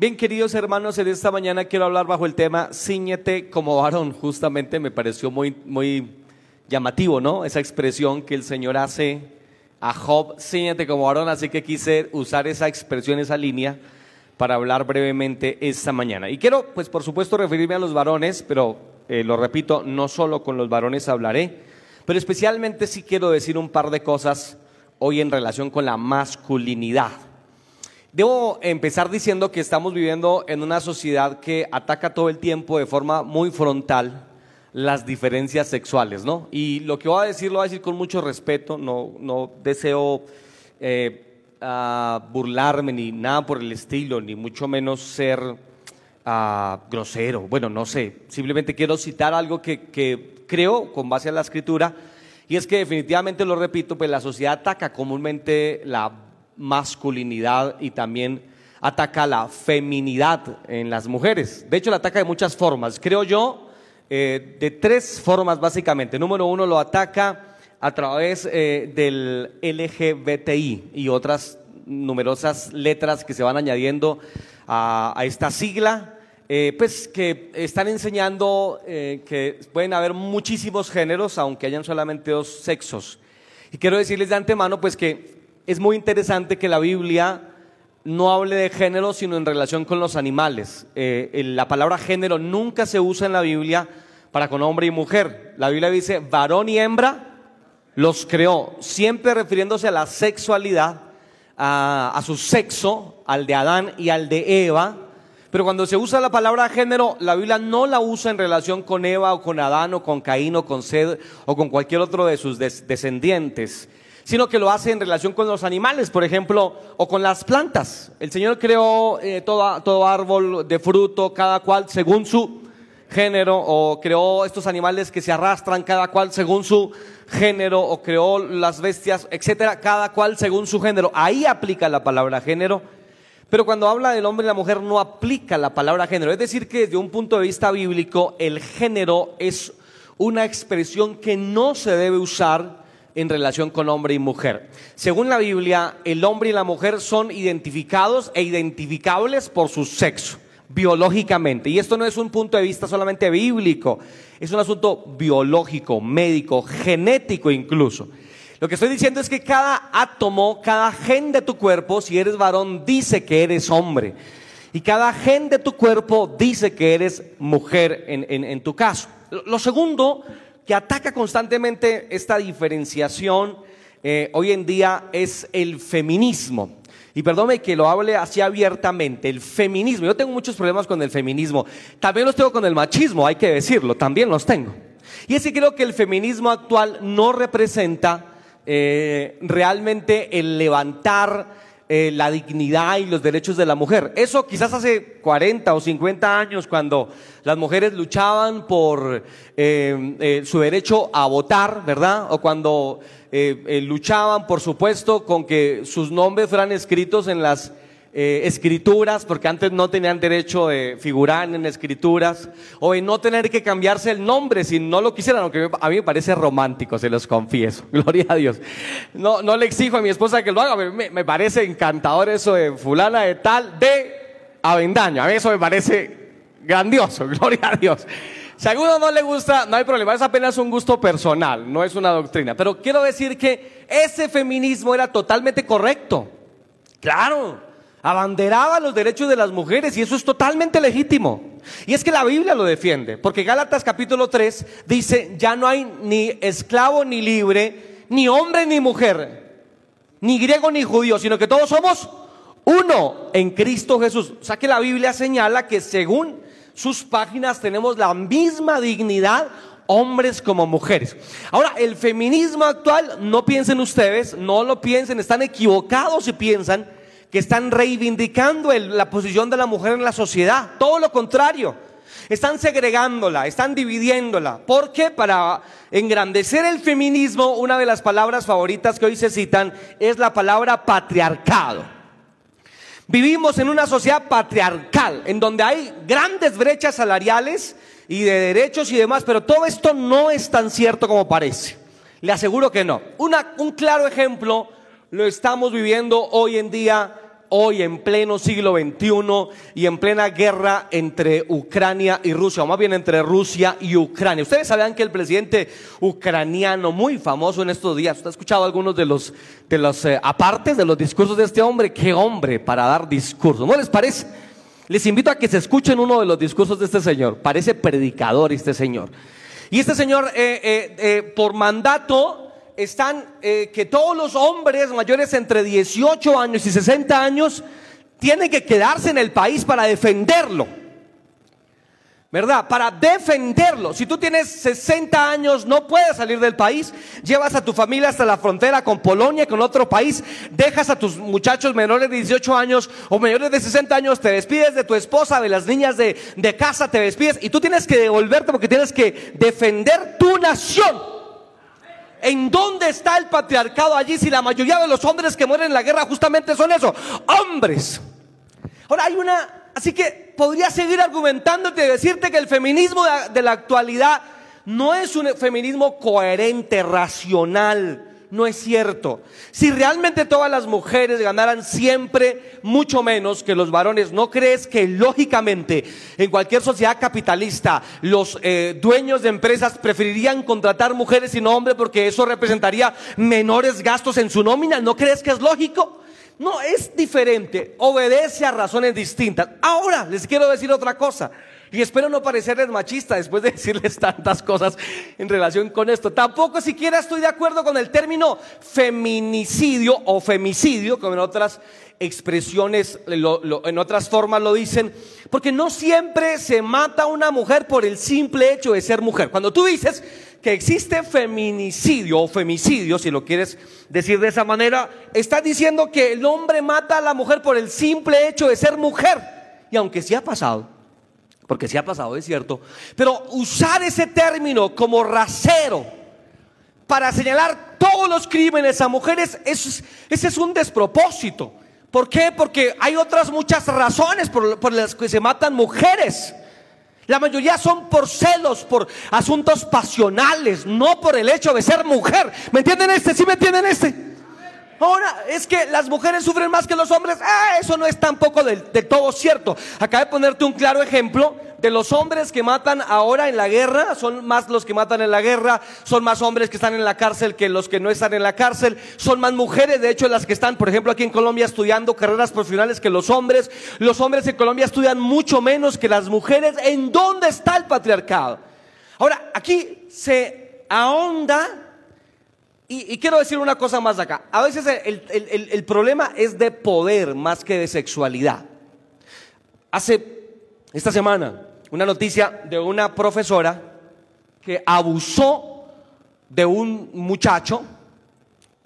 Bien, queridos hermanos, en esta mañana quiero hablar bajo el tema Cíñete como varón. Justamente me pareció muy, muy llamativo, ¿no? Esa expresión que el Señor hace a Job, Cíñete como varón. Así que quise usar esa expresión, esa línea, para hablar brevemente esta mañana. Y quiero, pues por supuesto, referirme a los varones, pero eh, lo repito, no solo con los varones hablaré, pero especialmente sí quiero decir un par de cosas hoy en relación con la masculinidad. Debo empezar diciendo que estamos viviendo en una sociedad que ataca todo el tiempo de forma muy frontal las diferencias sexuales, ¿no? Y lo que voy a decir lo voy a decir con mucho respeto, no, no deseo eh, burlarme ni nada por el estilo, ni mucho menos ser ah, grosero. Bueno, no sé, simplemente quiero citar algo que, que creo con base a la escritura, y es que definitivamente lo repito, pues la sociedad ataca comúnmente la masculinidad y también ataca la feminidad en las mujeres. De hecho, la ataca de muchas formas. Creo yo, eh, de tres formas básicamente. Número uno, lo ataca a través eh, del LGBTI y otras numerosas letras que se van añadiendo a, esta sigla. Eh, pues que están enseñando que pueden haber muchísimos géneros, aunque hayan solamente dos sexos. Y quiero decirles de antemano, pues que es muy interesante que la Biblia no hable de género, sino en relación con los animales. Eh, la palabra género nunca se usa en la Biblia para con hombre y mujer. La Biblia dice varón y hembra los creó, siempre refiriéndose a la sexualidad, a, a su sexo, al de Adán y al de Eva. Pero cuando se usa la palabra género, la Biblia no la usa en relación con Eva o con Adán o con Caín o con Sed o con cualquier otro de sus descendientes sino que lo hace en relación con los animales, por ejemplo, o con las plantas. El Señor creó eh, todo, árbol de fruto, cada cual según su género, o creó estos animales que se arrastran, cada cual según su género, o creó las bestias, etcétera, cada cual según su género. Ahí aplica la palabra género. Pero cuando habla del hombre y la mujer no aplica la palabra género. Es decir, que desde un punto de vista bíblico el género es una expresión que no se debe usar en relación con hombre y mujer. Según la Biblia, el hombre y la mujer son identificados e identificables por su sexo, biológicamente. Y esto no es un punto de vista solamente bíblico, es un asunto biológico, médico, genético incluso. Lo que estoy diciendo es que cada átomo, cada gen de tu cuerpo, si eres varón, dice que eres hombre. Y cada gen de tu cuerpo dice que eres mujer en, tu caso. Lo segundo que ataca constantemente esta diferenciación eh, hoy en día es el feminismo. Y perdóneme que lo hable así abiertamente, el feminismo. Yo tengo muchos problemas con el feminismo. También los tengo con el machismo, hay que decirlo, también los tengo. Y es que creo que el feminismo actual no representa eh, realmente el levantar eh, la dignidad y los derechos de la mujer. Eso quizás hace 40 o 50 años cuando las mujeres luchaban por eh, eh, su derecho a votar, ¿verdad? O cuando luchaban, por supuesto, con que sus nombres fueran escritos en las eh, escrituras, porque antes no tenían derecho de figurar en escrituras, o en no tener que cambiarse el nombre si no lo quisieran, aunque a mí me parece romántico, se los confieso, gloria a Dios. No, no le exijo a mi esposa que lo haga, me, parece encantador eso de fulana de tal, de Avendaño, a mí eso me parece grandioso, gloria a Dios. Si a alguno no le gusta, no hay problema, es apenas un gusto personal, no es una doctrina. Pero quiero decir que ese feminismo era totalmente correcto. Claro, abanderaba los derechos de las mujeres y eso es totalmente legítimo. Y es que la Biblia lo defiende, porque Gálatas capítulo 3 dice, ya no hay ni esclavo ni libre, ni hombre ni mujer, ni griego ni judío, sino que todos somos uno en Cristo Jesús. O sea que la Biblia señala que según sus páginas tenemos la misma dignidad hombres como mujeres. Ahora, el feminismo actual, no piensen ustedes, no lo piensen, están equivocados si piensan que están reivindicando la posición de la mujer en la sociedad. Todo lo contrario. Están segregándola, están dividiéndola. ¿Por qué? Para engrandecer el feminismo, una de las palabras favoritas que hoy se citan es la palabra patriarcado. Vivimos en una sociedad patriarcal, en donde hay grandes brechas salariales y de derechos y demás, pero todo esto no es tan cierto como parece. Le aseguro que no. un claro ejemplo lo estamos viviendo hoy en día hoy en pleno siglo XXI y en plena guerra entre Ucrania y Rusia, o más bien entre Rusia y Ucrania. Ustedes sabían que el presidente ucraniano, muy famoso en estos días, ¿usted ha escuchado algunos de los, de los eh, apartes de los discursos de este hombre? Qué hombre para dar discursos, ¿no les parece? Les invito a que se escuchen uno de los discursos de este señor. Parece predicador este señor. Y este señor, eh, eh, eh, por mandato, están que todos los hombres mayores entre 18 años y 60 años tienen que quedarse en el país para defenderlo. ¿verdad? Para defenderlo. Si tú tienes 60 años, no puedes salir del país, llevas a tu familia hasta la frontera con Polonia, con otro país, dejas a tus muchachos menores de 18 años o mayores de 60 años, te despides de tu esposa, de las niñas de, de casa, te despides y tú tienes que devolverte porque tienes que defender tu nación. ¿En dónde está el patriarcado allí si la mayoría de los hombres que mueren en la guerra justamente son eso? Hombres. Ahora hay una Así que podría seguir argumentándote y decirte que el feminismo de la actualidad no es un feminismo coherente, racional. No es cierto. Si realmente todas las mujeres ganaran siempre mucho menos que los varones, ¿no crees que lógicamente en cualquier sociedad capitalista los eh, dueños de empresas preferirían contratar mujeres y no hombres porque eso representaría menores gastos en su nómina? ¿No crees que es lógico? No, es diferente, obedece a razones distintas. Ahora les quiero decir otra cosa. Y espero no parecerles machista después de decirles tantas cosas en relación con esto. Tampoco siquiera estoy de acuerdo con el término feminicidio o femicidio, como en otras expresiones, en otras formas lo dicen, porque no siempre se mata a una mujer por el simple hecho de ser mujer. Cuando tú dices que existe feminicidio o femicidio, si lo quieres decir de esa manera, estás diciendo que el hombre mata a la mujer por el simple hecho de ser mujer. Y aunque sí ha pasado, porque sí ha pasado, es cierto, pero usar ese término como rasero para señalar todos los crímenes a mujeres, ese es un despropósito. ¿Por qué? Porque hay otras muchas razones por, por las que se matan mujeres. La mayoría son por celos, por asuntos pasionales, no por el hecho de ser mujer. ¿Me entienden este? ¿Sí me entienden este? Ahora, es que las mujeres sufren más que los hombres. Ah, eso no es tampoco de, todo cierto. Acabo de ponerte un claro ejemplo de los hombres que matan ahora en la guerra. Son más los que matan en la guerra. Son más hombres que están en la cárcel que los que no están en la cárcel. Son más mujeres, de hecho, las que están, por ejemplo, aquí en Colombia estudiando carreras profesionales que los hombres. Los hombres en Colombia estudian mucho menos que las mujeres. ¿En dónde está el patriarcado? Ahora, aquí se ahonda y, quiero decir una cosa más acá. A veces el, problema es de poder más que de sexualidad. Hace esta semana una noticia de una profesora que abusó de un muchacho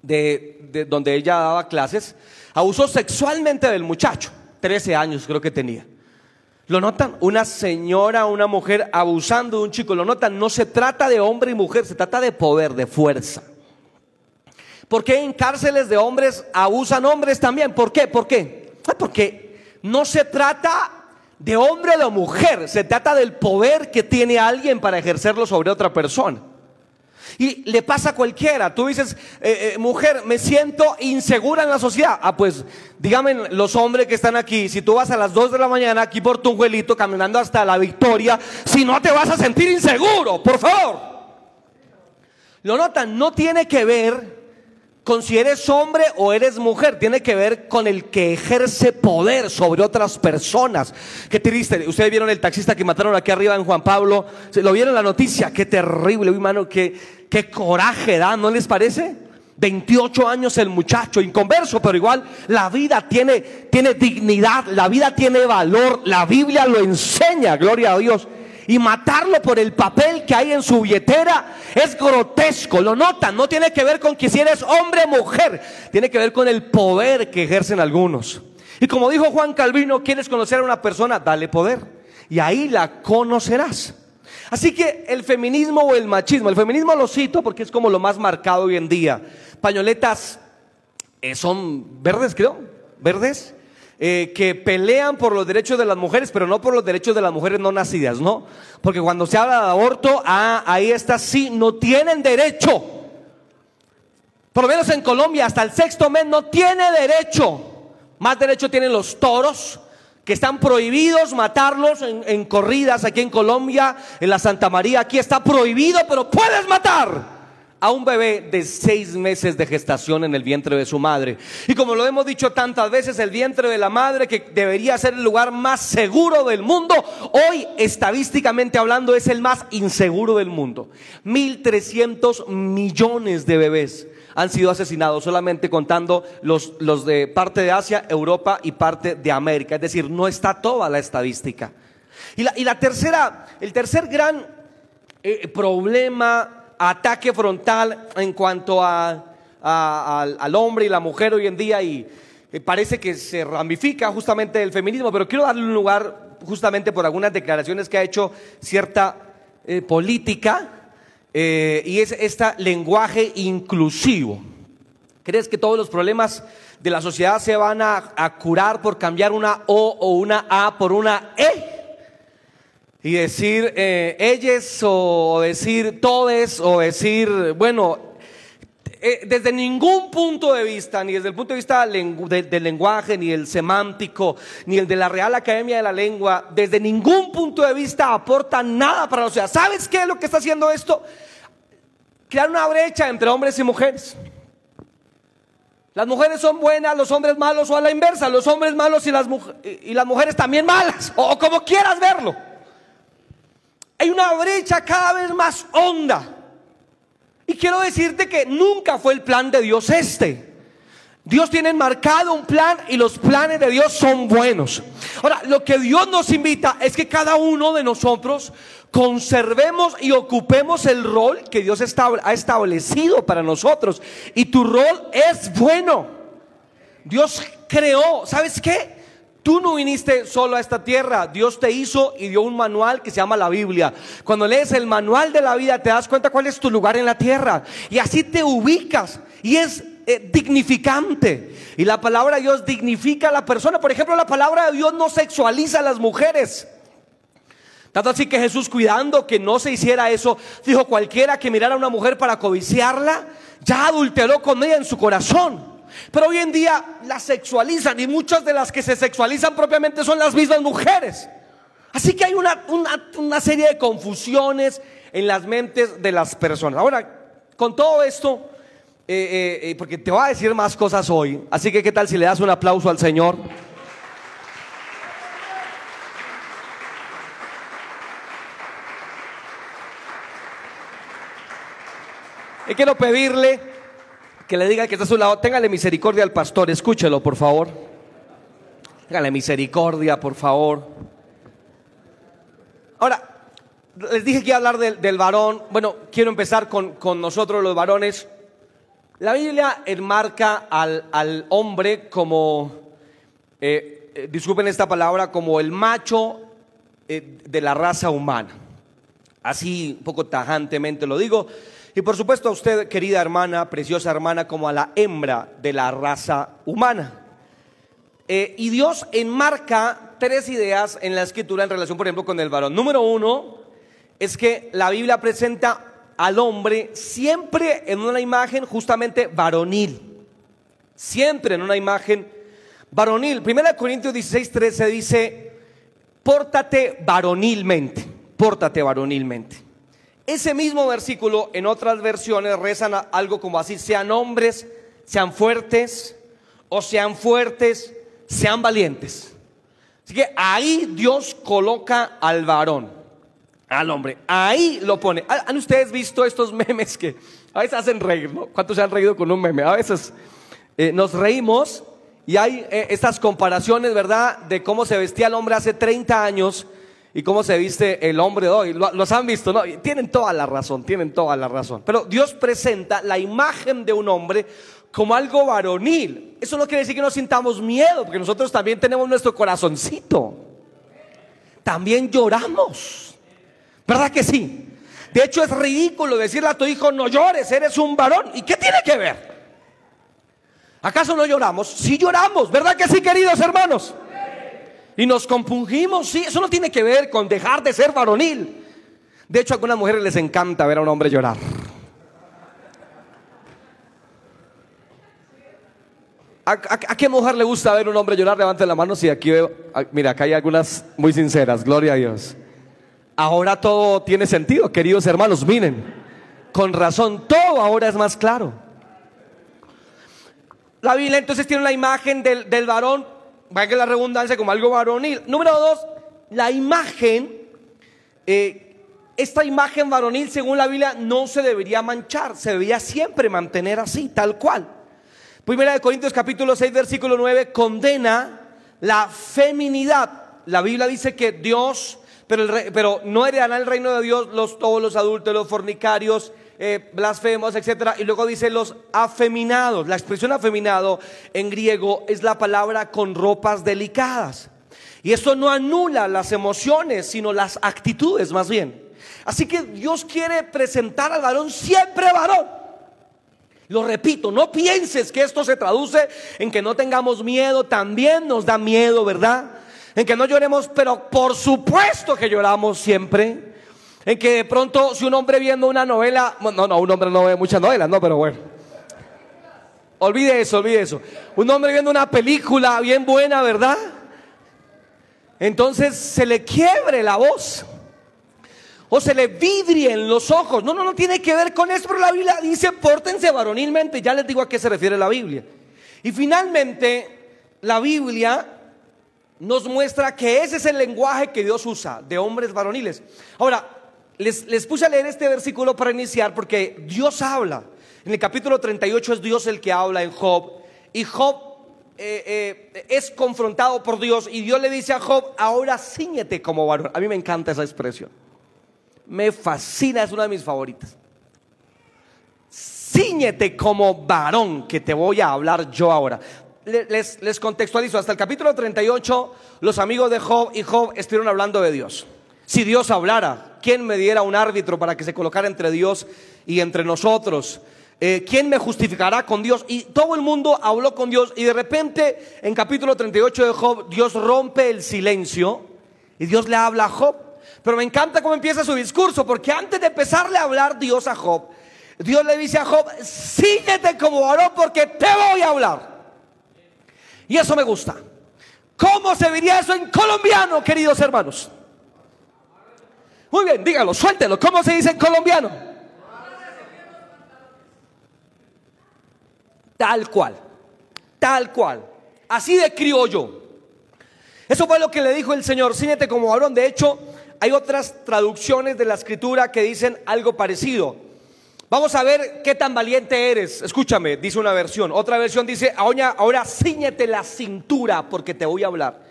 de, donde ella daba clases, abusó sexualmente del muchacho, 13 años creo que tenía. ¿Lo notan? Una señora, una mujer abusando de un chico, ¿lo notan? No se trata de hombre y mujer, se trata de poder, de fuerza. ¿Por qué en cárceles de hombres abusan hombres también? ¿Por qué? ¿Por qué? Porque no se trata de hombre o de mujer, se trata del poder que tiene alguien para ejercerlo sobre otra persona. Y le pasa a cualquiera. Tú dices, eh, eh, mujer, me siento insegura en la sociedad. Ah, pues dígame los hombres que están aquí, si tú vas a las 2 de la mañana aquí por tu Tunjuelito caminando hasta la victoria, si no te vas a sentir inseguro, por favor. Lo notan, no tiene que ver con si eres hombre o eres mujer, tiene que ver con el que ejerce poder sobre otras personas. Qué triste. Ustedes vieron el taxista que mataron aquí arriba en Juan Pablo. ¿Lo vieron la noticia? Qué terrible, hermano. Qué, qué coraje da, ¿no les parece? 28 años el muchacho, inconverso, pero igual la vida tiene, tiene dignidad, la vida tiene valor, la Biblia lo enseña, gloria a Dios y matarlo por el papel que hay en su billetera es grotesco. Lo notan, no tiene que ver con que si eres hombre o mujer, tiene que ver con el poder que ejercen algunos. Y como dijo Juan Calvino, quieres conocer a una persona, dale poder y ahí la conocerás. Así que el feminismo o el machismo, el feminismo lo cito porque es como lo más marcado hoy en día. Pañoletas eh, son verdes, creo, verdes, eh, que pelean por los derechos de las mujeres, pero no por los derechos de las mujeres no nacidas, ¿no? Porque cuando se habla de aborto, ah, ahí está, sí, no tienen derecho. Por lo menos en Colombia, hasta el sexto mes no tiene derecho. Más derecho tienen los toros, que están prohibidos matarlos en, en, corridas aquí en Colombia, en la Santa María. Aquí está prohibido, pero puedes matar a un bebé de seis meses de gestación en el vientre de su madre. Y como lo hemos dicho tantas veces, el vientre de la madre, que debería ser el lugar más seguro del mundo, hoy estadísticamente hablando es el más inseguro del mundo. 1.300 millones de bebés han sido asesinados, solamente contando los, los de parte de Asia, Europa y parte de América. Es decir, no está toda la estadística. Y la, y la tercera, el tercer gran eh, problema ataque frontal en cuanto a, al, hombre y la mujer hoy en día y parece que se ramifica justamente el feminismo, pero quiero darle un lugar justamente por algunas declaraciones que ha hecho cierta eh, política eh, y es este lenguaje inclusivo. ¿Crees que todos los problemas de la sociedad se van a, a curar por cambiar una O o una A por una E? Y decir eh, ellos o decir todes o decir, bueno, eh, desde ningún punto de vista, ni desde el punto de vista del lenguaje, ni el semántico, ni el de la Real Academia de la Lengua, desde ningún punto de vista aporta nada para la sociedad. ¿Sabes qué es lo que está haciendo esto? Crear una brecha entre hombres y mujeres. Las mujeres son buenas, los hombres malos, o a la inversa, los hombres malos y las, y las mujeres también malas, o como quieras verlo. Hay una brecha cada vez más honda. Y quiero decirte que nunca fue el plan de Dios este. Dios tiene marcado un plan y los planes de Dios son buenos. Ahora, lo que Dios nos invita es que cada uno de nosotros conservemos y ocupemos el rol que Dios ha establecido para nosotros. Y tu rol es bueno. Dios creó, ¿sabes qué? Tú no viniste solo a esta tierra, Dios te hizo y dio un manual que se llama la Biblia. Cuando lees el manual de la vida te das cuenta cuál es tu lugar en la tierra y así te ubicas y es eh, dignificante. Y la palabra de Dios dignifica a la persona. Por ejemplo, la palabra de Dios no sexualiza a las mujeres. Tanto así que Jesús cuidando que no se hiciera eso, dijo cualquiera que mirara a una mujer para codiciarla, ya adulteró con ella en su corazón. Pero hoy en día la sexualizan y muchas de las que se sexualizan propiamente son las mismas mujeres. Así que hay una, una, serie de confusiones en las mentes de las personas. Ahora, con todo esto, eh, eh, eh, porque te voy a decir más cosas hoy, así que qué tal si le das un aplauso al Señor. Y quiero pedirle que le diga que está a su lado, téngale misericordia al pastor, escúchelo por favor. Téngale misericordia, por favor. Ahora, les dije que iba a hablar del, varón. Bueno, quiero empezar con, nosotros los varones. La Biblia enmarca al, al hombre como, eh, eh, disculpen esta palabra, como el macho eh, de la raza humana. Así un poco tajantemente lo digo. Y por supuesto a usted, querida hermana, preciosa hermana, como a la hembra de la raza humana. Eh, y Dios enmarca tres ideas en la escritura en relación, por ejemplo, con el varón. Número uno es que la Biblia presenta al hombre siempre en una imagen justamente varonil. Siempre en una imagen varonil. Primera Corintios 16, 13 dice, pórtate varonilmente, pórtate varonilmente. Ese mismo versículo en otras versiones rezan algo como así, sean hombres, sean fuertes, o sean fuertes, sean valientes. Así que ahí Dios coloca al varón, al hombre, ahí lo pone. ¿Han ustedes visto estos memes que a veces hacen reír. ¿Cuántos se han reído con un meme? A veces eh, nos reímos y hay eh, estas comparaciones, ¿verdad? De cómo se vestía el hombre hace 30 años y cómo se viste el hombre de hoy. Los han visto, ¿no? Tienen toda la razón, tienen toda la razón. Pero Dios presenta la imagen de un hombre como algo varonil. Eso no quiere decir que no sintamos miedo, porque nosotros también tenemos nuestro corazoncito. También lloramos. ¿Verdad que sí? De hecho es ridículo decirle a tu hijo, no llores, eres un varón. ¿Y qué tiene que ver? ¿Acaso no lloramos? Sí lloramos, ¿verdad que sí, queridos hermanos? Y nos compungimos, sí, eso no tiene que ver con dejar de ser varonil. De hecho, a algunas mujeres les encanta ver a un hombre llorar. ¿A, qué mujer le gusta ver un hombre llorar? Levante la mano si aquí veo. Mira, acá hay algunas muy sinceras, gloria a Dios. Ahora todo tiene sentido, queridos hermanos, miren. Con razón, todo ahora es más claro. La Biblia entonces tiene la imagen del, del varón, que la redundancia, como algo varonil. Número dos, la imagen, eh, esta imagen varonil, según la Biblia, no se debería manchar, se debería siempre mantener así, tal cual. Primera de Corintios capítulo 6 versículo 9 condena la feminidad. La Biblia dice que Dios, pero, pero no heredará el reino de Dios los, todos los adultos, los fornicarios, eh, blasfemos, etcétera. Y luego dice los afeminados. La expresión afeminado en griego es la palabra con ropas delicadas. Y esto no anula las emociones, sino las actitudes más bien. Así que Dios quiere presentar al varón siempre varón. Lo repito, no pienses que esto se traduce en que no tengamos miedo, también nos da miedo, ¿verdad? En que no lloremos, pero por supuesto que lloramos siempre. En que de pronto si un hombre viendo una novela, no, no, un hombre no ve muchas novelas, no, pero bueno. Olvide eso, olvide eso. Un hombre viendo una película bien buena, ¿verdad? Entonces se le quiebre la voz o se le vidrien los ojos. No, no, no tiene que ver con eso, pero la Biblia dice, pórtense varonilmente. Ya les digo a qué se refiere la Biblia. Y finalmente, la Biblia nos muestra que ese es el lenguaje que Dios usa de hombres varoniles. Ahora, les, les puse a leer este versículo para iniciar porque Dios habla. En el capítulo 38 es Dios el que habla en Job. Y Job eh, eh, es confrontado por Dios y Dios le dice a Job, ahora ciñete como varón. A mí me encanta esa expresión me fascina, es una de mis favoritas. Cíñete como varón que te voy a hablar yo ahora. Les, les contextualizo, hasta el capítulo 38 los amigos de Job y Job estuvieron hablando de Dios. Si Dios hablara, ¿quién me diera un árbitro para que se colocara entre Dios y entre nosotros? Eh, ¿Quién me justificará con Dios? Y todo el mundo habló con Dios y de repente en capítulo 38 de Job Dios rompe el silencio y Dios le habla a Job pero me encanta cómo empieza su discurso, porque antes de empezarle a hablar Dios a Job, Dios le dice a Job, síguete como varón porque te voy a hablar. Y eso me gusta. ¿Cómo se diría eso en colombiano, queridos hermanos? Muy bien, dígalo, suéltelo. ¿Cómo se dice en colombiano? Tal cual, tal cual. Así de criollo. Eso fue lo que le dijo el Señor, síguete como varón. De hecho, hay otras traducciones de la escritura que dicen algo parecido. Vamos a ver qué tan valiente eres. Escúchame, dice una versión. Otra versión dice, ahora, ahora ciñete la cintura porque te voy a hablar.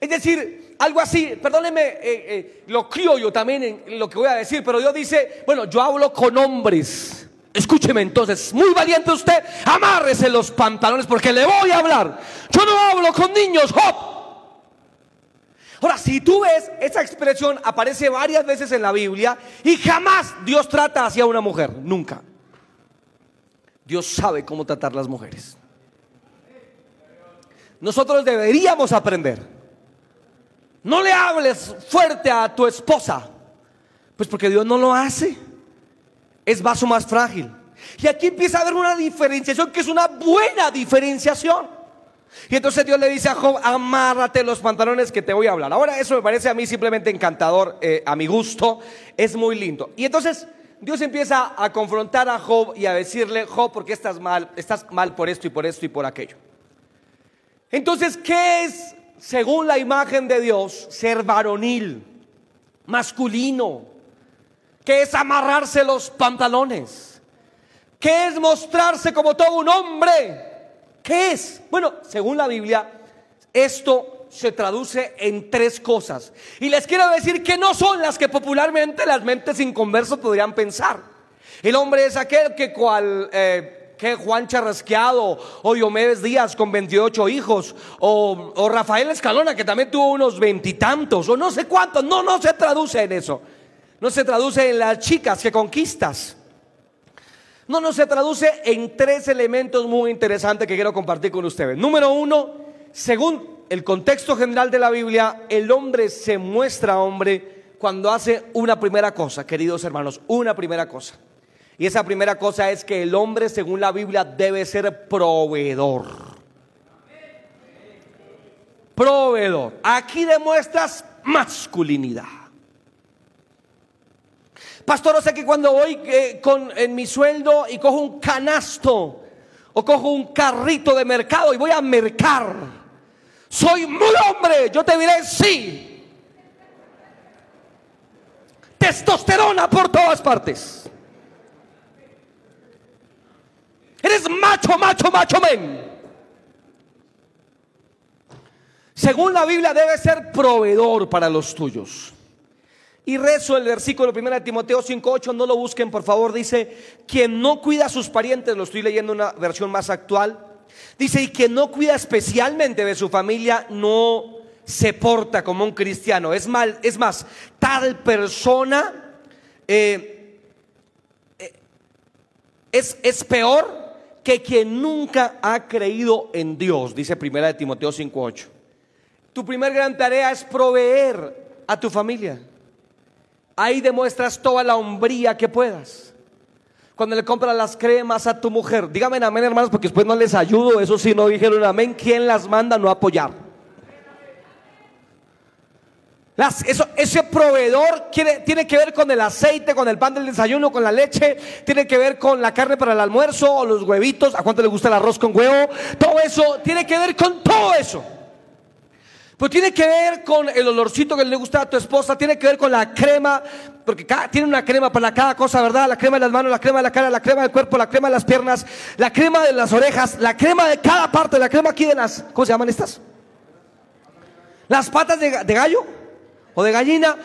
Es decir, algo así, perdóneme, eh, eh, lo crío yo también en lo que voy a decir, pero Dios dice, bueno, yo hablo con hombres. Escúcheme entonces, muy valiente usted, amárrese los pantalones porque le voy a hablar. Yo no hablo con niños, hop. Ahora, si tú ves, esa expresión aparece varias veces en la Biblia y jamás Dios trata hacia una mujer, nunca. Dios sabe cómo tratar las mujeres. Nosotros deberíamos aprender. No le hables fuerte a tu esposa, pues porque Dios no lo hace. Es vaso más frágil. Y aquí empieza a haber una diferenciación que es una buena diferenciación. Y entonces Dios le dice a Job, amárrate los pantalones que te voy a hablar. Ahora eso me parece a mí simplemente encantador, eh, a mi gusto, es muy lindo. Y entonces Dios empieza a confrontar a Job y a decirle, Job, ¿por qué estás mal? Estás mal por esto y por esto y por aquello. Entonces, ¿qué es, según la imagen de Dios, ser varonil, masculino? ¿Qué es amarrarse los pantalones? ¿Qué es mostrarse como todo un hombre? ¿Qué es? Bueno, según la Biblia, esto se traduce en tres cosas. Y les quiero decir que no son las que popularmente las mentes inconversas podrían pensar. El hombre es aquel que cual... Eh, que Juan Charrasqueado o Diomedes Díaz con 28 hijos. O, o Rafael Escalona que también tuvo unos veintitantos o no sé cuántos, no, no se traduce en eso, no se traduce en las chicas que conquistas, no, no, se traduce en tres elementos muy interesantes que quiero compartir con ustedes. Número uno, según el contexto general de la Biblia, el hombre se muestra hombre cuando hace una primera cosa, queridos hermanos, una primera cosa. Y esa primera cosa es que el hombre, según la Biblia, debe ser proveedor. proveedor. Aquí demuestras masculinidad. Pastor, o sea que cuando voy eh, con, en mi sueldo y cojo un canasto o cojo un carrito de mercado y voy a mercar, soy muy hombre, yo te diré sí. Testosterona por todas partes. Eres macho, macho, macho, men. Según la Biblia debe ser proveedor para los tuyos. Y rezo el versículo 1 de Timoteo 5.8, no lo busquen por favor, dice, quien no cuida a sus parientes, lo estoy leyendo en una versión más actual, dice, y quien no cuida especialmente de su familia, no se porta como un cristiano. Es, mal, es más, tal persona eh, eh, es, es peor que quien nunca ha creído en Dios, dice 1 de Timoteo 5.8. Tu primer gran tarea es proveer a tu familia. Ahí demuestras toda la hombría que puedas. Cuando le compras las cremas a tu mujer, dígame amén, hermanos, porque después no les ayudo. Eso sí, no dijeron amén. ¿Quién las manda no apoyar? Eso, ese proveedor tiene que ver con el aceite, con el pan del desayuno, con la leche, tiene que ver con la carne para el almuerzo o los huevitos. ¿A cuánto le gusta el arroz con huevo? Todo eso tiene que ver con todo eso. Pues tiene que ver con el olorcito que le gusta a tu esposa, tiene que ver con la crema, porque tiene una crema para cada cosa, ¿verdad? La crema de las manos, la crema de la cara, la crema del cuerpo, la crema de las piernas, la crema de las orejas, la crema de cada parte, la crema aquí de las, ¿cómo se llaman estas? Las patas de gallo o de gallina.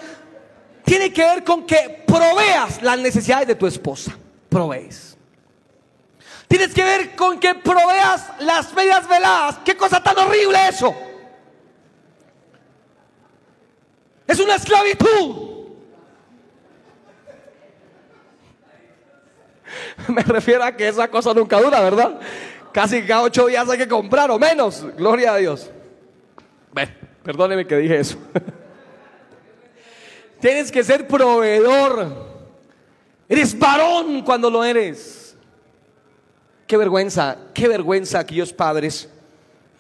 Tiene que ver con que proveas las necesidades de tu esposa. Provees. Tienes que ver con que proveas las medias veladas. Qué cosa tan horrible eso. Es una esclavitud. Me refiero a que esa cosa nunca dura, ¿verdad? Casi cada ocho días hay que comprar o menos. Gloria a Dios. Bueno, perdóneme que dije eso. Tienes que ser proveedor. Eres varón cuando lo eres. Qué vergüenza, qué vergüenza aquellos padres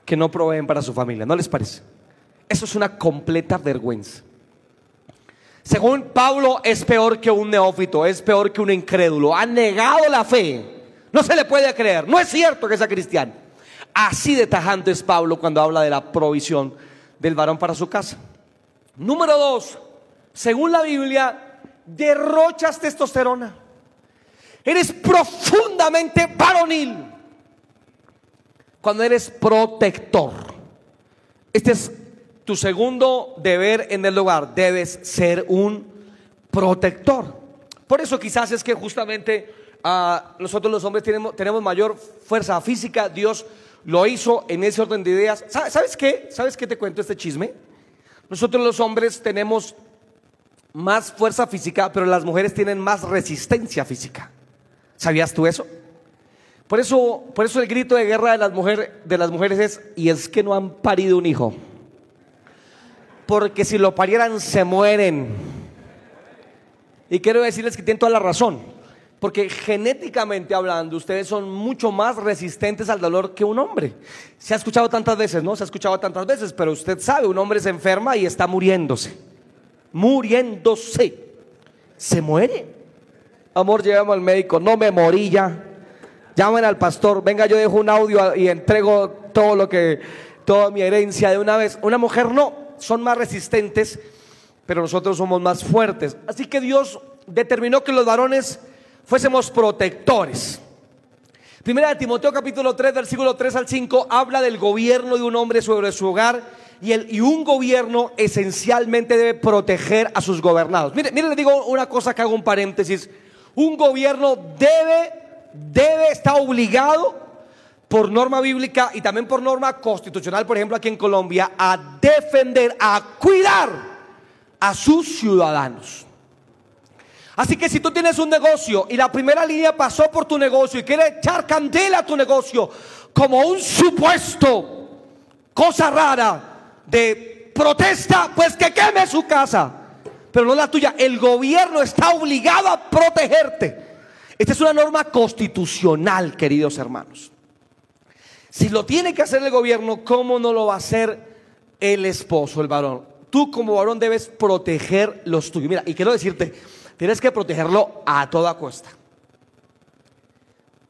que no proveen para su familia. ¿No les parece? Eso es una completa vergüenza. Según Pablo, es peor que un neófito, es peor que un incrédulo. Ha negado la fe. No se le puede creer. No es cierto que sea cristiano. Así de tajante es Pablo cuando habla de la provisión del varón para su casa. Número dos, según la Biblia, derrochas testosterona. Eres profundamente varonil cuando eres protector. Este es tu segundo deber en el hogar, debes ser un protector. Por eso quizás es que justamente ah, nosotros los hombres tenemos, tenemos mayor fuerza física, Dios lo hizo en ese orden de ideas. ¿Sabes qué? ¿Sabes qué te cuento este chisme? Nosotros los hombres tenemos más fuerza física, pero las mujeres tienen más resistencia física. ¿Sabías tú eso? Por eso, por eso el grito de guerra de las, de las mujeres es, y es que no han parido un hijo porque si lo parieran se mueren. Y quiero decirles que tienen toda la razón, porque genéticamente hablando, ustedes son mucho más resistentes al dolor que un hombre. Se ha escuchado tantas veces, ¿no? Se ha escuchado tantas veces, pero usted sabe, un hombre se enferma y está muriéndose. Muriéndose. Se muere. Amor, llevamos al médico, no me morí ya. Llamen al pastor, venga, yo dejo un audio y entrego todo lo que, toda mi herencia de una vez. Una mujer no, son más resistentes, pero nosotros somos más fuertes. Así que Dios determinó que los varones fuésemos protectores. Primera de Timoteo capítulo 3, versículo 3 al 5, habla del gobierno de un hombre sobre su hogar y, el, y un gobierno esencialmente debe proteger a sus gobernados. Mire, mire, le digo una cosa que hago un paréntesis. Un gobierno debe, debe, obligado por norma bíblica y también por norma constitucional, por ejemplo, aquí en Colombia, a defender, a cuidar a sus ciudadanos. Así que si tú tienes un negocio y la primera línea pasó por tu negocio y quiere echar candela a tu negocio como un supuesto, cosa rara de protesta, pues que queme su casa, pero no la tuya. El gobierno está obligado a protegerte. Esta es una norma constitucional, queridos hermanos. Si lo tiene que hacer el gobierno, ¿cómo no lo va a hacer el esposo, el varón. Tú como varón debes proteger los tuyos. Mira, y quiero decirte, tienes que protegerlo a toda costa.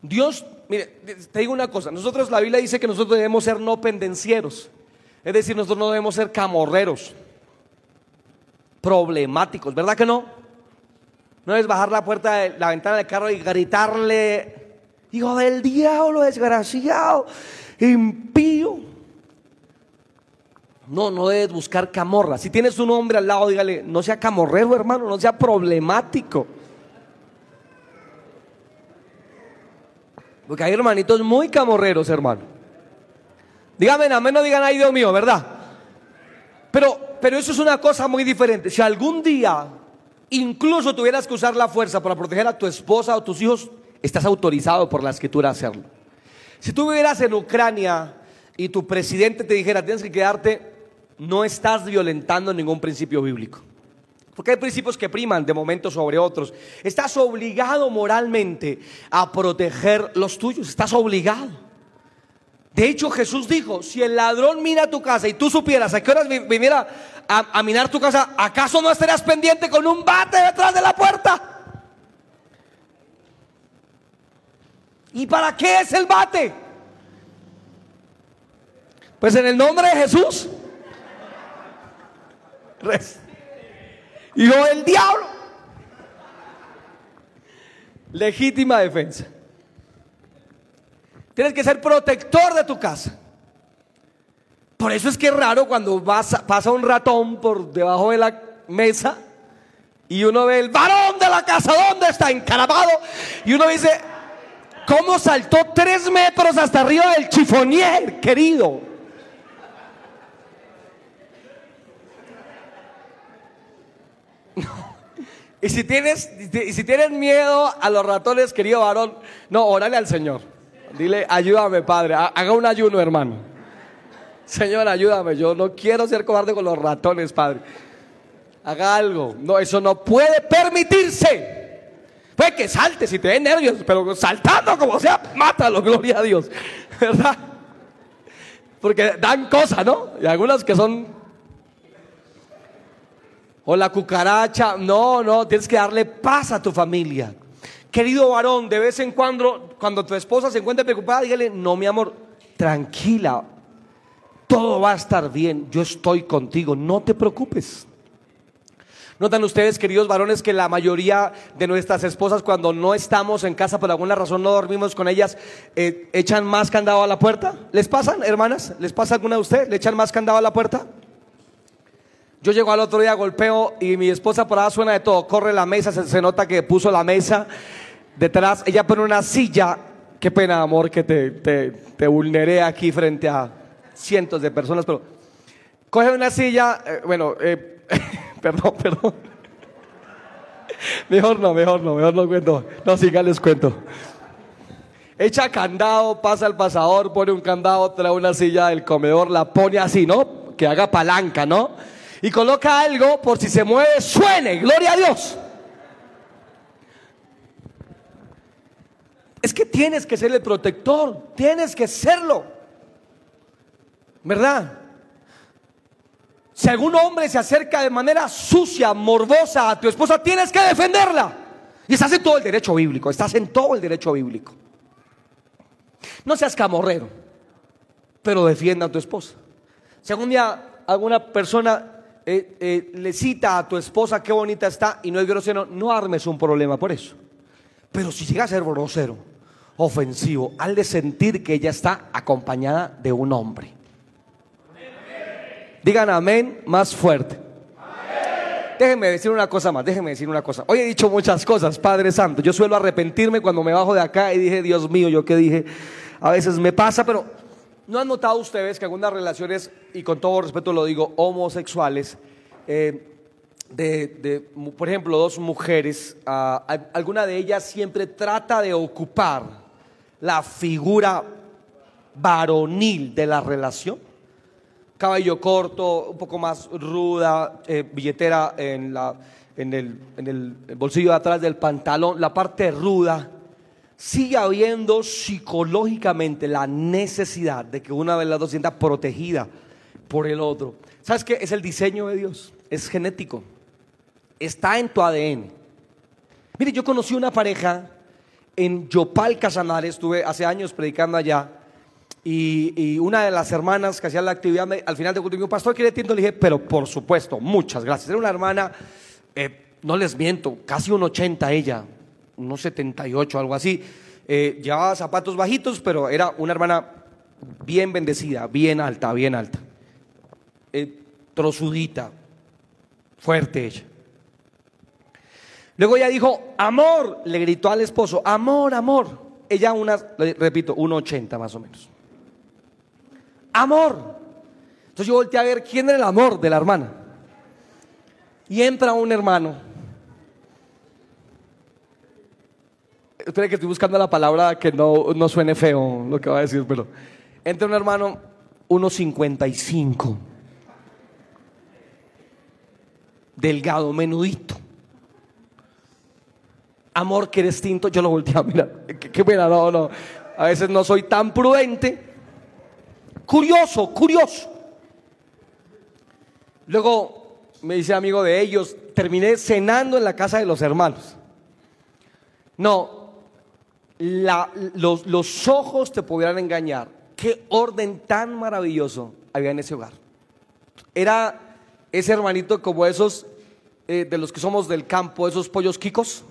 Dios, mire, te digo una cosa, nosotros la Biblia dice que nosotros debemos ser no pendencieros. Es decir, nosotros no debemos ser camorreros, problemáticos, ¿verdad que no? No es bajar la puerta de la ventana del carro y gritarle, hijo del diablo, desgraciado, impío. No, no debes buscar camorra. Si tienes un hombre al lado, dígale, no sea camorrero, hermano, no sea problemático. Porque hay hermanitos muy camorreros, hermano. Dígame, amén, no digan, ay Dios mío, ¿verdad? Pero, pero eso es una cosa muy diferente. Si algún día incluso tuvieras que usar la fuerza para proteger a tu esposa o tus hijos, estás autorizado por la escritura a hacerlo. Si tú vivieras en Ucrania y tu presidente te dijera, tienes que quedarte no estás violentando ningún principio bíblico. Porque hay principios que priman de momento sobre otros. Estás obligado moralmente a proteger los tuyos. Estás obligado. De hecho, Jesús dijo, si el ladrón mira tu casa y tú supieras a qué horas viniera a, a mirar tu casa, ¿acaso no estarías pendiente con un bate detrás de la puerta? ¿Y para qué es el bate? Pues en el nombre de Jesús Hijo del diablo. Legítima defensa. Tienes que ser protector de tu casa. Por eso es que es raro cuando pasa un ratón por debajo de la mesa y uno ve el varón de la casa, ¿dónde está? Encaramado. Y uno dice, ¿cómo saltó tres metros hasta arriba del chifonier, querido? Y si tienes, y si tienes miedo a los ratones, querido varón, no, órale al Señor. Dile, ayúdame, Padre. Haga un ayuno, hermano. Señor, ayúdame. Yo no quiero ser cobarde con los ratones, Padre. Haga algo. No, eso no puede permitirse. Puede que salte si te den nervios, pero saltando como sea, mátalo, gloria a Dios. ¿Verdad? Porque dan cosas, ¿no? Y algunas que son o la cucaracha. No, no, tienes que darle paz a tu familia. Querido varón, de vez en cuando, cuando tu esposa se encuentre preocupada, dígale, no, mi amor, tranquila, todo va a estar bien, yo estoy contigo, no te preocupes. Notan ustedes, queridos varones, que la mayoría de nuestras esposas, cuando no estamos en casa por alguna razón, no dormimos con ellas, eh, echan más candado a la puerta. ¿Les pasan, hermanas? ¿Les pasa alguna de ustedes? ¿Le echan más candado a la puerta? Yo llego al otro día, golpeo y mi esposa por ahí suena de todo. Corre la mesa, se, nota que puso la mesa detrás. Ella pone una silla. Qué pena, amor, que te, te, vulneré aquí frente a cientos de personas, pero coge una silla. Eh, bueno, eh, perdón, perdón. Mejor no, mejor no, mejor no cuento. No, siga, les cuento. Echa candado, pasa al pasador, pone un candado, trae una silla del comedor, la pone así, ¿no? Que haga palanca, ¿no? Y coloca algo por si se mueve, suene, gloria a Dios. Es que tienes que ser el protector, tienes que serlo. ¿Verdad? Si algún hombre se acerca de manera sucia, morbosa a tu esposa, tienes que defenderla. Y estás en todo el derecho bíblico, estás en todo el derecho bíblico. No seas camorrero, pero defienda a tu esposa. Si algún día alguna persona eh, eh, le cita a tu esposa qué bonita está y no es grosero, no armes un problema por eso. Pero si llega a ser grosero, ofensivo, al de sentir que ella está acompañada de un hombre. Digan amén más fuerte. Déjenme decir una cosa más, déjenme decir una cosa. Hoy he dicho muchas cosas, Padre Santo. Yo suelo arrepentirme cuando me bajo de acá y dije, Dios mío, yo qué dije. A veces me pasa, pero ¿No han notado ustedes que algunas relaciones, y con todo respeto lo digo, homosexuales, eh, de, por ejemplo, dos mujeres, ah, alguna de ellas siempre trata de ocupar la figura varonil de la relación? Cabello corto, un poco más ruda, eh, billetera en, la, en, el, en el bolsillo de atrás del pantalón, la parte ruda sigue habiendo psicológicamente la necesidad de que una de las dos sienta protegida por el otro. ¿Sabes qué? Es el diseño de Dios, es genético, está en tu ADN. Mire, yo conocí una pareja en Yopal, Casanares, estuve hace años predicando allá, y, una de las hermanas que hacía la actividad, al final de culto, pastor, ¿quiere tiempo? Le dije, pero por supuesto, muchas gracias. Era una hermana, eh, no les miento, casi un 80 ella, unos 78, algo así. Eh, llevaba zapatos bajitos, pero era una hermana bien bendecida, bien alta, bien alta. Eh, trozudita, fuerte ella. Luego ella dijo, amor, le gritó al esposo, amor, amor. Ella una, repito, 1,80 más o menos. Amor. Entonces yo volteé a ver quién era el amor de la hermana. Y entra un hermano. Espera que estoy buscando la palabra que no, no suene feo lo que va a decir, pero entra un hermano 1,55. Delgado, menudito amor que eres tinto, yo lo volteé a mirar. Qué, pena, no, no. A veces no soy tan prudente. Curioso, curioso. Luego me dice amigo de ellos, terminé cenando en la casa de los hermanos. No, los, ojos te pudieran engañar. Qué orden tan maravilloso había en ese hogar. Era ese hermanito como esos eh, de los que somos del campo, esos pollos quicos.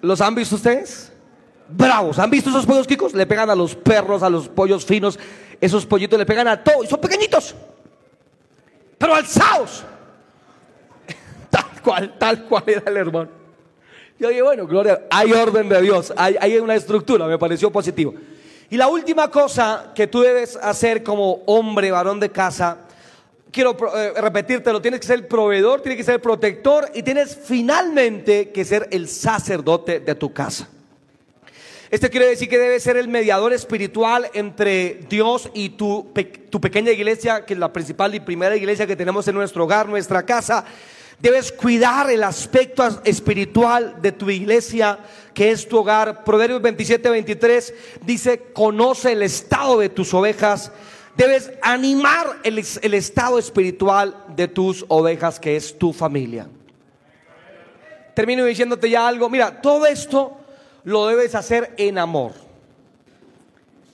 ¿Los han visto ustedes? Bravos. ¿Han visto esos pollos quicos? Le pegan a los perros, a los pollos finos. Esos pollitos le pegan a todos. Y son pequeñitos. Pero alzados. Tal cual, tal cual era el hermano. Yo dije, bueno, Gloria, hay orden de Dios. Hay, hay una estructura. Me pareció positivo. Y la última cosa que tú debes hacer como hombre, varón de casa, quiero eh, repetírtelo, tienes que ser el proveedor, tienes que ser el protector y tienes finalmente que ser el sacerdote de tu casa. Esto quiere decir que debes ser el mediador espiritual entre Dios y tu, tu pequeña iglesia, que es la principal y primera iglesia que tenemos en nuestro hogar, nuestra casa. Debes cuidar el aspecto espiritual de tu iglesia, que es tu hogar. Proverbios 27, 23 dice, conoce el estado de tus ovejas Debes animar el, estado espiritual de tus ovejas, que es tu familia. Termino diciéndote ya algo. Mira, todo esto lo debes hacer en amor.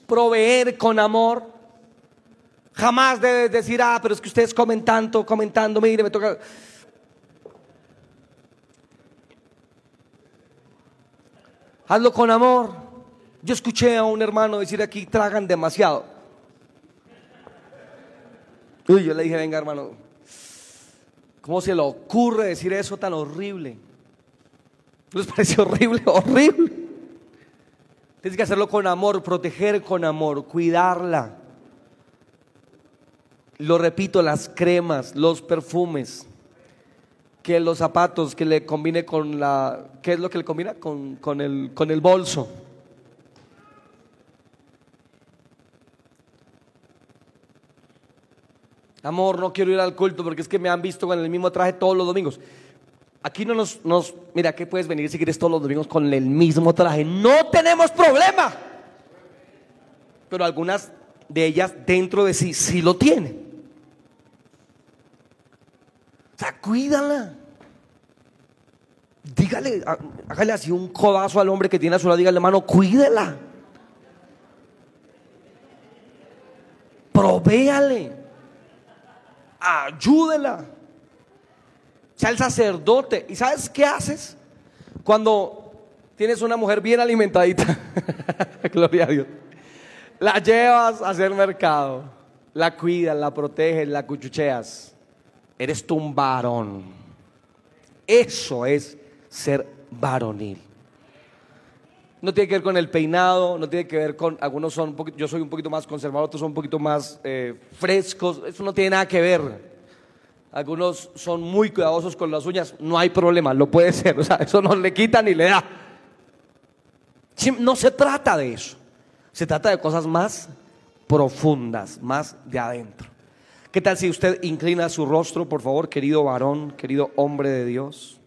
Proveer con amor. Jamás debes decir, ah, pero es que ustedes comen tanto, comentando, mire, me toca. Hazlo con amor. Yo escuché a un hermano decir aquí, tragan demasiado. Uy, yo le dije, venga hermano, ¿cómo se le ocurre decir eso tan horrible? ¿Les parece horrible? Horrible. Tienes que hacerlo con amor, proteger con amor, cuidarla. Lo repito, las cremas, los perfumes, que los zapatos, que le combine con la... ¿Qué es lo que le combina? Con, con, el, con el bolso. Amor, no quiero ir al culto porque es que me han visto con el mismo traje todos los domingos. Aquí no nos, nos, mira, ¿qué puedes venir si quieres todos los domingos con el mismo traje? No tenemos problema. Pero algunas de ellas dentro de sí sí lo tienen. Cuídala. Dígale, hágale así un codazo al hombre que tiene a su lado, dígale, hermano, cuídela. Provéale ayúdela. Sea el sacerdote. ¿Y sabes qué haces? Cuando tienes una mujer bien alimentadita, gloria a Dios, la llevas a hacer mercado, la cuidas, la proteges, la cuchucheas. Eres tú un varón. Eso es ser varonil. No tiene que ver con el peinado, no tiene que ver con, algunos son, un poquito, yo soy un poquito más conservador, otros son un poquito más eh, frescos, eso no tiene nada que ver. Algunos son muy cuidadosos con las uñas, no hay problema, lo puede ser, o sea, eso no le quita ni le da. No se trata de eso, se trata de cosas más profundas, más de adentro. ¿Qué tal si usted inclina su rostro, por favor, querido varón, querido hombre de Dios?